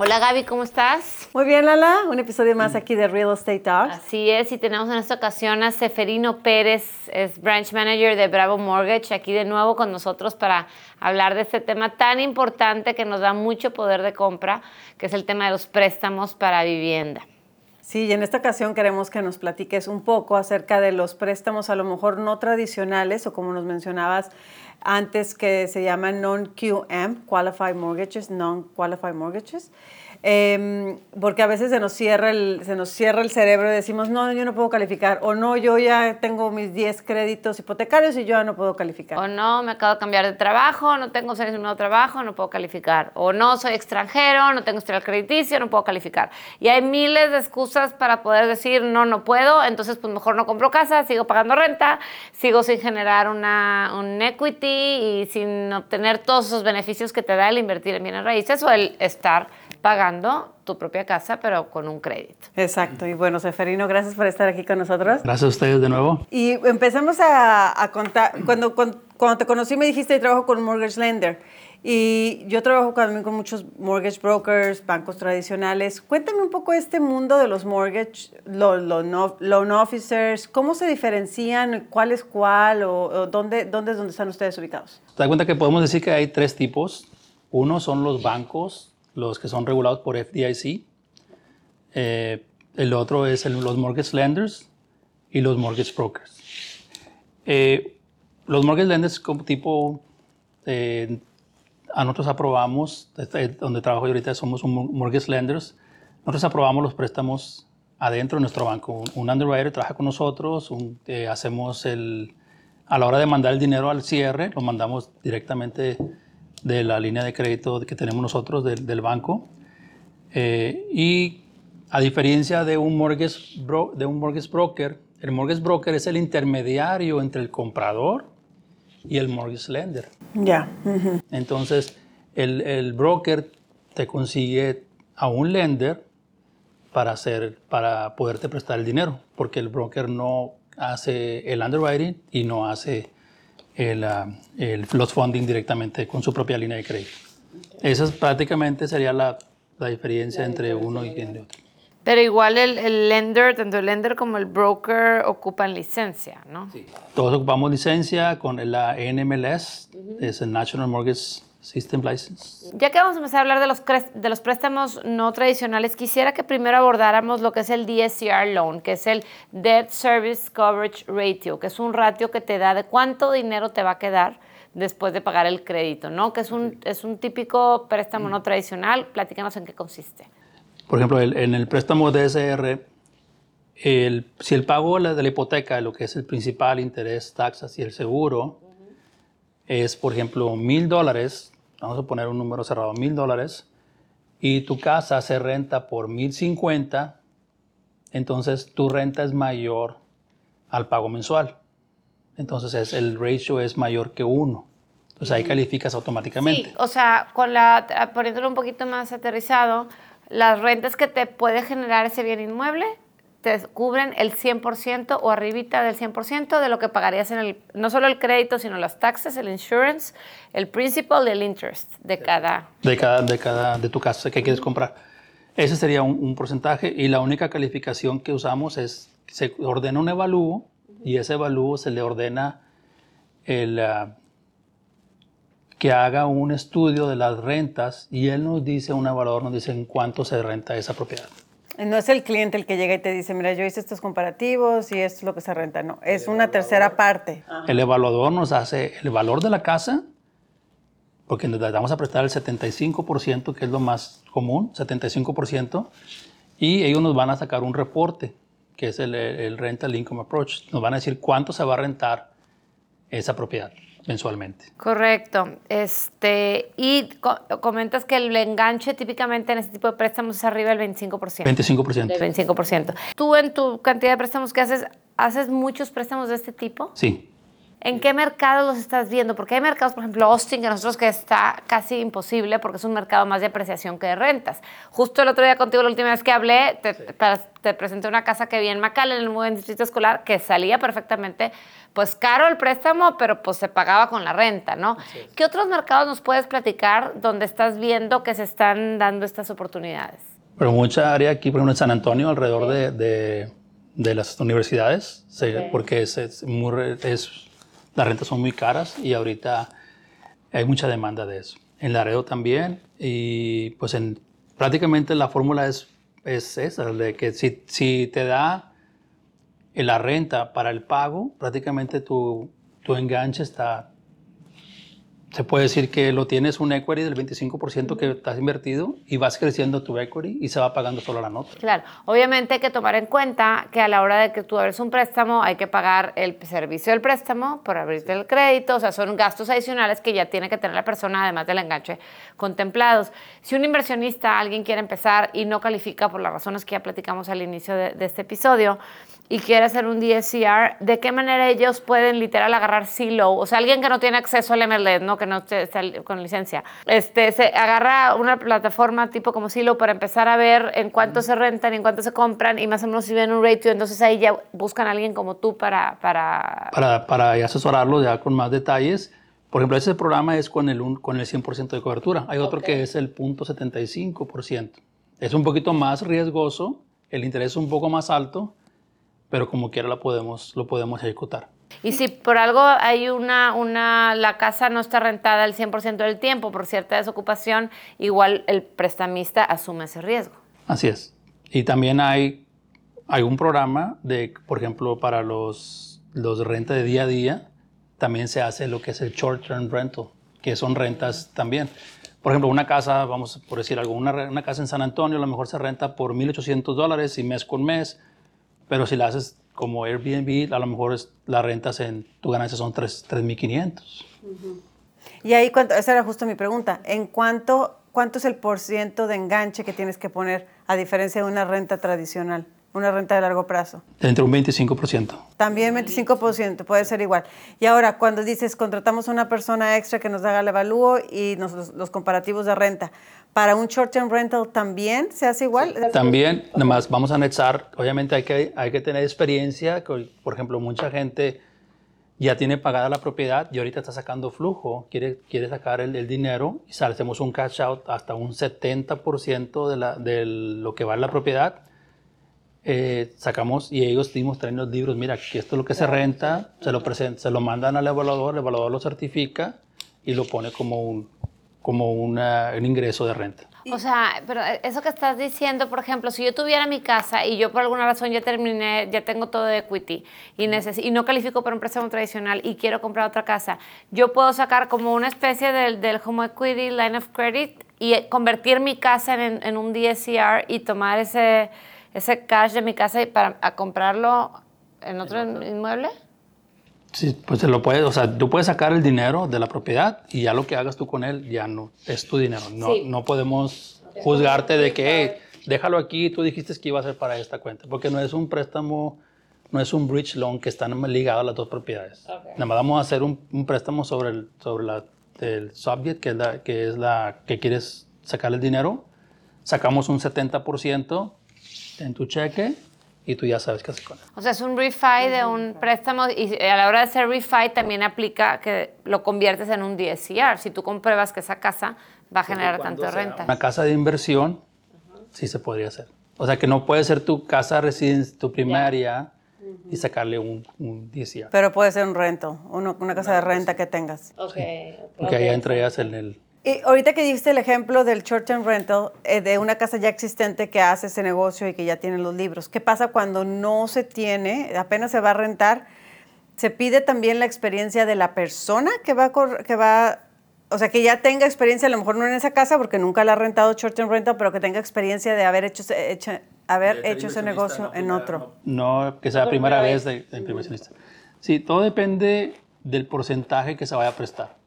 Hola Gaby, ¿cómo estás? Muy bien, Lala. Un episodio más aquí de Real Estate Talks. Así es, y tenemos en esta ocasión a Seferino Pérez, es Branch Manager de Bravo Mortgage, aquí de nuevo con nosotros para hablar de este tema tan importante que nos da mucho poder de compra, que es el tema de los préstamos para vivienda. Sí, y en esta ocasión queremos que nos platiques un poco acerca de los préstamos a lo mejor no tradicionales o como nos mencionabas antes que se llaman non-QM, Qualified Mortgages, Non-Qualified Mortgages. Em, porque a veces se nos, cierra el, se nos cierra el cerebro y decimos, no, yo no puedo calificar, o no, yo ya tengo mis 10 créditos hipotecarios y yo ya no puedo calificar. O no, me acabo de cambiar de trabajo, no tengo un nuevo trabajo, no puedo calificar. O no, soy extranjero, no tengo historial crediticio, no puedo calificar. Y hay miles de excusas para poder decir, no, no puedo, entonces pues mejor no compro casa, sigo pagando renta, sigo sin generar una, un equity y sin obtener todos esos beneficios que te da el invertir en bienes raíces o el estar pagando tu propia casa, pero con un crédito. Exacto. Y bueno, Seferino, gracias por estar aquí con nosotros. Gracias a ustedes de nuevo. Y empezamos a, contar, cuando, cuando, te conocí me dijiste que trabajo con Mortgage Lender. Y yo trabajo también con muchos mortgage brokers, bancos tradicionales. Cuéntame un poco este mundo de los mortgage, los loan officers, cómo se diferencian, cuál es cuál o, dónde, dónde es donde están ustedes ubicados. Te das cuenta que podemos decir que hay tres tipos. Uno son los bancos los que son regulados por FDIC. Eh, el otro es los mortgage lenders y los mortgage brokers. Eh, los mortgage lenders como tipo, eh, a nosotros aprobamos, este, donde trabajo yo ahorita somos un mortgage lenders, nosotros aprobamos los préstamos adentro de nuestro banco. Un underwriter trabaja con nosotros, hacemos el, a la hora de mandar el dinero al cierre, lo mandamos directamente de la línea de crédito que tenemos nosotros del, banco. Eh, y a diferencia de un, mortgage de un mortgage broker, el mortgage broker es el intermediario entre el comprador y el mortgage lender. Ya. Entonces, el, el, broker te consigue a un lender para, hacer, para poderte prestar el dinero, porque el broker no hace el underwriting y no hace el, uh, el, los funding directamente con su propia línea de crédito. Esa es, prácticamente sería la, la diferencia entre uno y el otro. Pero igual el, el, lender, tanto el lender como el broker ocupan licencia, ¿no? Sí. Todos ocupamos licencia con la NMLS, es el National Mortgage System License. Ya que vamos a empezar a hablar de los, de los préstamos no tradicionales, quisiera que primero abordáramos lo que es el DSCR Loan, que es el Debt Service Coverage Ratio, que es un ratio que te da de cuánto dinero te va a quedar después de pagar el crédito, ¿no? Que es un, es un típico préstamo no tradicional. Platícanos en qué consiste. Por ejemplo, en el préstamo DSR, el, si el pago de la hipoteca, lo que es el principal, interés, taxas y el seguro, es, por ejemplo, mil dólares, vamos a poner un número cerrado, mil dólares, y tu casa se renta por mil cincuenta, entonces tu renta es mayor al pago mensual. Entonces es, el ratio es mayor que uno. Entonces ahí calificas automáticamente. Sí, o sea, con la, poniéndolo un poquito más aterrizado, las rentas que te puede generar ese bien inmueble te cubren el 100% o arribita del 100% de lo que pagarías en el, no solo el crédito, sino las taxes, el insurance, el principal y el interest de cada... De cada, de cada, de tu casa que quieres comprar. Ese sería un, porcentaje y la única calificación que usamos es, se ordena un evalúo y ese evalúo se le ordena el, ah, que haga un estudio de las rentas y él nos dice, un evaluador nos dice en cuánto se renta esa propiedad. No es el cliente el que llega y te dice, mira, yo hice estos comparativos y esto es lo que se renta. No, es una tercera parte. El evaluador nos hace el valor de la casa, porque nos vamos a prestar el 75%, que es lo más común, 75%, y ellos nos van a sacar un reporte, que es el, el Rental Income Approach. Nos van a decir cuánto se va a rentar esa propiedad. Mensualmente. Correcto. Este, y co- comentas que el enganche típicamente en este tipo de préstamos es arriba del 25%. 25%. Del 25%. Tú en tu cantidad de préstamos que haces, ¿haces muchos préstamos de este tipo? Sí. ¿En qué mercados los estás viendo? Porque hay mercados, por ejemplo, Austin, que nosotros que está casi imposible porque es un mercado más de apreciación que de rentas. Justo el otro día contigo, la última vez que hablé, te, te- te presenté una casa que vi en McAllen, en el muy buen distrito escolar, que salía perfectamente, pues caro el préstamo, pero pues se pagaba con la renta, ¿no? ¿Qué otros mercados nos puedes platicar donde estás viendo que se están dando estas oportunidades? Pero mucha área aquí, por ejemplo, en San Antonio, alrededor de, de- de las universidades, se- porque es, es muy es- las rentas son muy caras y ahorita hay mucha demanda de eso. En Laredo también, y pues en, prácticamente la fórmula es, es esa, de que si, si te da la renta para el pago, prácticamente tu, tu enganche está se puede decir que lo tienes un equity del 25% que estás invertido y vas creciendo tu equity y se va pagando solo la nota. Claro, obviamente hay que tomar en cuenta que a la hora de que tú abres un préstamo hay que pagar el servicio del préstamo por abrirte el crédito, o sea, son gastos adicionales que ya tiene que tener la persona además del enganche contemplados. Si un inversionista, alguien quiere empezar y no califica por las razones que ya platicamos al inicio de, de este episodio y quiere hacer un DSCR, ¿de qué manera ellos pueden literal agarrar CLO? O sea, alguien que no tiene acceso al MLS, ¿no? que no está con licencia, este, se agarra una plataforma tipo como Silo para empezar a ver en cuánto se rentan y en cuánto se compran y más o menos si ven un ratio, entonces ahí ya buscan a alguien como tú para... para... Para, para asesorarlo ya con más detalles, por ejemplo, ese programa es con el, un- con el 100% de cobertura. Hay otro que es el 0.75%. Es un poquito más riesgoso, el interés es un poco más alto, pero como quiera lo podemos, lo podemos ejecutar. Y si por algo hay una, una, la casa no está rentada el 100% del tiempo por cierta desocupación, igual el prestamista asume ese riesgo. Así es. Y también hay, hay un programa de, por ejemplo, para los, los rentas de día a día, también se hace lo que es el short term rental, que son rentas también. Por ejemplo, una casa, vamos por decir algo, una, una casa en San Antonio a lo mejor se renta por 1.800 dólares y mes con mes, pero si la haces como Airbnb, a lo mejor es, las rentas en tu ganancia son tres- 3.500. Y ahí, cuánto, esa era justo mi pregunta. ¿En cuánto, cuánto es el porciento de enganche que tienes que poner a diferencia de una renta tradicional, una renta de largo plazo? Entre un 25%. También 25%, puede ser igual. Y ahora, cuando dices, contratamos a una persona extra que nos haga el evalúo y nos- los, los comparativos de renta, ¿para un short-term rental también se hace igual? También, nada más vamos a anexar, obviamente hay que, hay que tener experiencia, que, por ejemplo, mucha gente ya tiene pagada la propiedad y ahorita está sacando flujo, quiere, quiere sacar el, el dinero y hacemos un cash out hasta un 70% de, la, de lo que vale la propiedad. Eh, sacamos y ellos dimos traen los libros, mira, aquí esto es lo que se renta, se lo, present- se lo mandan al evaluador, el evaluador lo certifica y lo pone como un, como un ingreso de renta. O sea, pero eso que estás diciendo, por ejemplo, si yo tuviera mi casa y yo por alguna razón ya terminé, ya tengo todo de equity y, neces- y no califico para un préstamo tradicional y quiero comprar otra casa, yo puedo sacar como una especie del, del home equity line of credit y convertir mi casa en, en un DSCR y tomar ese, ese cash de mi casa y para a comprarlo en otro inmueble. Sí, pues se lo puedes, o sea, tú puedes sacar el dinero de la propiedad y ya lo que hagas tú con él ya no es tu dinero. No, Sí. no podemos juzgarte de que "Hey, déjalo aquí, tú dijiste que iba a ser para esta cuenta, porque no es un préstamo, no es un bridge loan que están ligados a las dos propiedades. Nada más vamos a hacer un, un préstamo sobre el, sobre la, el subject, que es la que, es la que quieres sacar el dinero. Sacamos un 70% en tu cheque y tú ya sabes qué hacer con él. O sea, es un refi de un préstamo y a la hora de hacer refi también aplica que lo conviertes en un DSCR. Si tú compruebas que esa casa va a generar tanto renta. Una casa de inversión, sí se podría hacer. O sea, que no puede ser tu casa residencia, tu primaria, y sacarle un, un DSCR. Pero puede ser un rento, uno- una casa de renta que tengas. Porque ahí entrarías en el... Y ahorita que diste el ejemplo del short-term rental, eh, de una casa ya existente que hace ese negocio y que ya tiene los libros, ¿qué pasa cuando no se tiene, apenas se va a rentar? ¿Se pide también la experiencia de la persona que va a, que va, o sea, que ya tenga experiencia, a lo mejor no en esa casa porque nunca la ha rentado short-term rental, pero que tenga experiencia de haber hecho, ese- hecho- haber hecho ese negocio en otro? No que sea la primera vez de, de inversionista. Sí, todo depende del porcentaje que se vaya a prestar.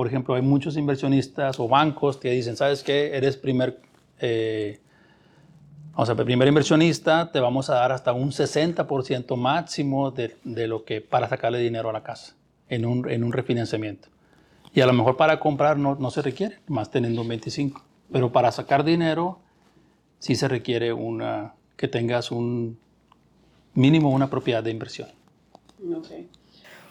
Por ejemplo, hay muchos inversionistas o bancos que dicen, ¿sabes qué? Eres primer, eh, o sea, primer inversionista, te vamos a dar hasta un 60% máximo de, de, lo que para sacarle dinero a la casa en un, en un refinanciamiento. Y a lo mejor para comprar no, no se requiere, más teniendo un 25. Pero para sacar dinero sí se requiere una, que tengas un mínimo una propiedad de inversión. Okay.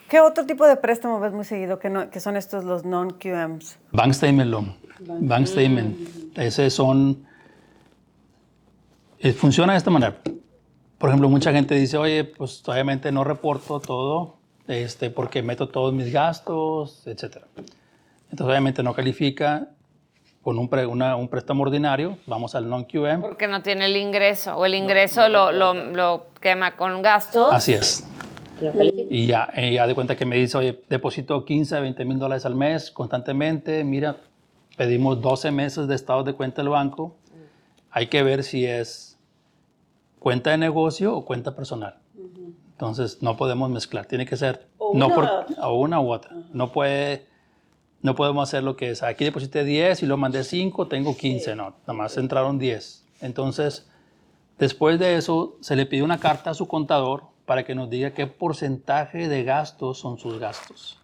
¿Qué otro tipo de préstamo ves muy seguido que, no, que son estos los non-QMs? Bank Statement Loan. Bank, Statement. Ese son... Eh, funciona de esta manera. Por ejemplo, mucha gente dice, oye, pues obviamente no reporto todo este, porque meto todos mis gastos, etc. Entonces obviamente no califica con un, una, un préstamo ordinario, vamos al non-QM. Porque no tiene el ingreso, o el ingreso lo, lo, lo, quema con gastos. Así es. Y ya, ya de cuenta que me dice, oye, deposito 15, 20 mil dólares al mes constantemente, mira, pedimos 12 meses de estado de cuenta del banco, hay que ver si es cuenta de negocio o cuenta personal. Entonces, no podemos mezclar, tiene que ser o no una, por, u otra. o una u otra. No puede, no podemos hacer lo que es, aquí deposité 10 y lo mandé 5, tengo 15, no, nada más entraron 10. Entonces, después de eso, se le pide una carta a su contador para que nos diga qué porcentaje de gastos son sus gastos.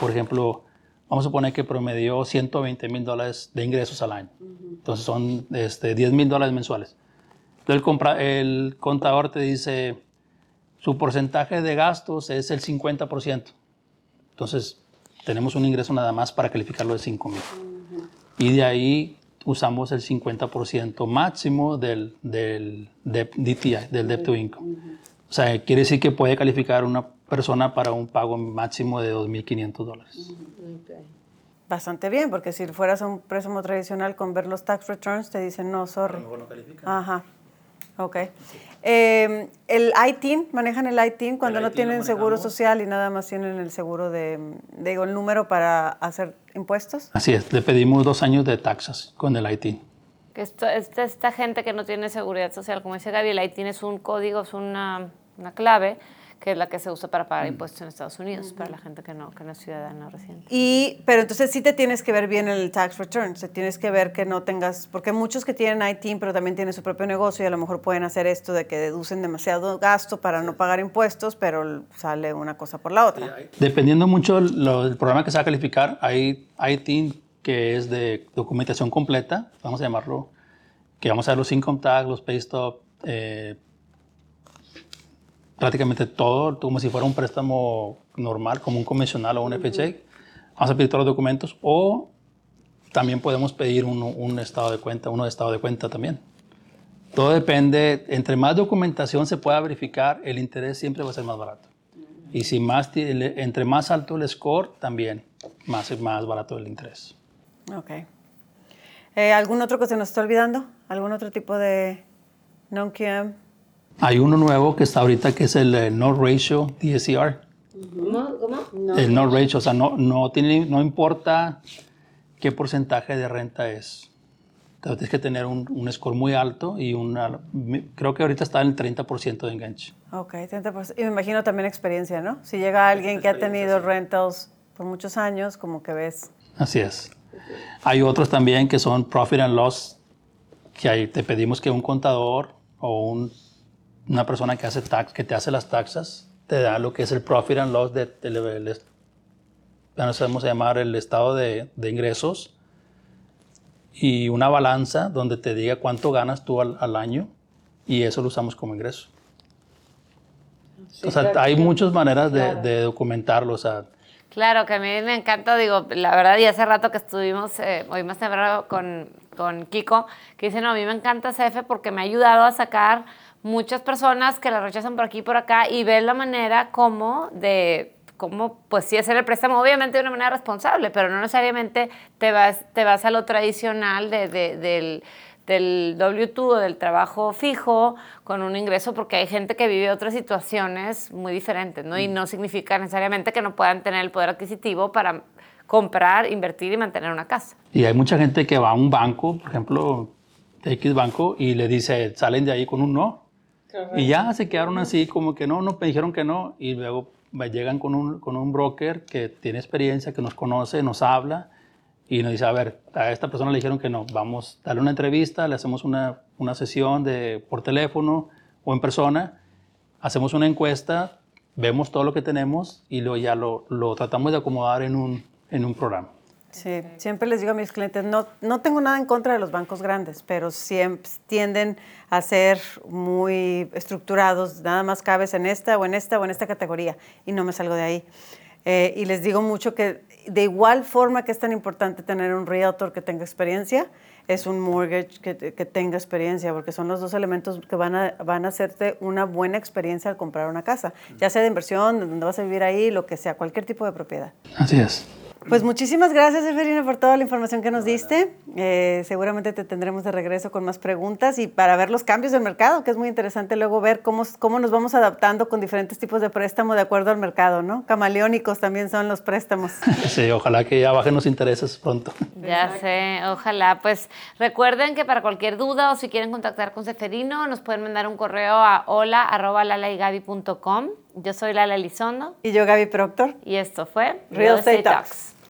Por ejemplo, vamos a suponer que promedió 120 mil dólares de ingresos al año. Entonces son este, 10 mil dólares mensuales. Entonces el, compra, el contador te dice, su porcentaje de gastos es el 50%. Entonces tenemos un ingreso nada más para calificarlo de 5 mil. Y de ahí usamos el 50% máximo del, del DTI, del Debt to Income. O sea, quiere decir que puede calificar una persona para un pago máximo de 2.500 dólares. Okay. Bastante bien, porque si fueras a un préstamo tradicional con ver los tax returns, te dicen, no, sorry. no califica. Ajá. Ok. Eh, ¿El ITIN? ¿Manejan el ITIN cuando El no ITIN tienen lo seguro social y nada más tienen el seguro de, digo, el número para hacer impuestos? Así es, le pedimos dos años de taxas con el IT. Que esto, esta, esta gente que no tiene seguridad social, como dice Gaby, el ITIN es un código, es una, una clave que es la que se usa para pagar impuestos en Estados Unidos, para la gente que no, que no es ciudadana residente. Y, pero entonces sí te tienes que ver bien el tax return, te tienes que ver que no tengas, porque hay muchos que tienen ITIN, pero también tienen su propio negocio y a lo mejor pueden hacer esto de que deducen demasiado gasto para no pagar impuestos, pero sale una cosa por la otra. Dependiendo mucho del programa que se va a calificar, hay IT que es de documentación completa, vamos a llamarlo, que vamos a ver los income tax, los pay stub, eh, prácticamente todo, como si fuera un préstamo normal, como un convencional o un FHA. Vamos a pedir todos los documentos o también podemos pedir un estado de cuenta, uno de estado de cuenta también. Todo depende, entre más documentación se pueda verificar, el interés siempre va a ser más barato. Y si más, entre más alto el score, también más, más barato el interés. Ok. Eh, ¿Algún otro que se nos está olvidando? ¿Algún otro tipo de non-QM? Hay uno nuevo que está ahorita que es el eh, no ratio DSCR. ¿Cómo? ¿Cómo? El no ratio, o sea, no, no, tiene, no importa qué porcentaje de renta es. Entonces, tienes que tener un, un score muy alto y una, creo que ahorita está en el 30% de enganche. Ok, 30%. Y me imagino también experiencia, ¿no? Si llega alguien que ha tenido rentals por muchos años, como que ves. Así es. Hay otros también que son profit and loss, que ahí te pedimos que un contador o un- una persona que, hace tax, que te hace las taxas te da lo que es el profit and loss de, del- del- ya no sabemos llamar el estado de, de ingresos y una balanza donde te diga cuánto ganas tú al, al año y eso lo usamos como ingreso. o sea, hay muchas maneras de, de documentarlo. O sea, Claro, que a mí me encanta, digo, la verdad, y hace rato que estuvimos, eh, hoy más temprano con, con Kiko, que dice, no, a mí me encanta CF porque me ha ayudado a sacar muchas personas que la rechazan por aquí y por acá y ver la manera como de cómo, pues sí, hacer el préstamo, obviamente de una manera responsable, pero no necesariamente te vas, te vas a lo tradicional de, de- del, del W2 o del trabajo fijo con un ingreso, porque hay gente que vive otras situaciones muy diferentes, ¿no? Y no significa necesariamente que no puedan tener el poder adquisitivo para comprar, invertir y mantener una casa. Y hay mucha gente que va a un banco, por ejemplo, X banco, y le dice, salen de ahí con un no. Y ya se quedaron así como que no, no, me dijeron que no, y luego llegan con un, con un broker que tiene experiencia, que nos conoce, nos habla. Y nos dice, a ver, a esta persona le dijeron que no, vamos a darle una entrevista, le hacemos una, una sesión de, por teléfono o en persona, hacemos una encuesta, vemos todo lo que tenemos y luego ya lo, lo tratamos de acomodar en un, en un programa. Sí, siempre les digo a mis clientes, no, no tengo nada en contra de los bancos grandes, pero siempre tienden a ser muy estructurados, nada más cabes en esta o en esta o en esta categoría y no me salgo de ahí. Eh, y les digo mucho que de igual forma que es tan importante tener un realtor que tenga experiencia, es un mortgage que, que, tenga experiencia, porque son los dos elementos que van a, van a hacerte una buena experiencia al comprar una casa, ya sea de inversión, donde vas a vivir ahí, lo que sea, cualquier tipo de propiedad. Así es. Pues muchísimas gracias, Eferina, por toda la información que nos diste. Eh, seguramente te tendremos de regreso con más preguntas y para ver los cambios del mercado, que es muy interesante luego ver cómo, cómo nos vamos adaptando con diferentes tipos de préstamo de acuerdo al mercado, ¿no? Camaleónicos también son los préstamos. Sí, ojalá que ya bajen los intereses pronto. Ya sé, ojalá. Pues recuerden que para cualquier duda o si quieren contactar con Seferino, nos pueden mandar un correo a hola.lalaigabi.com. Yo soy Lala Elizondo. Y yo, Gaby Proctor. Y esto fue Real Estate Talks.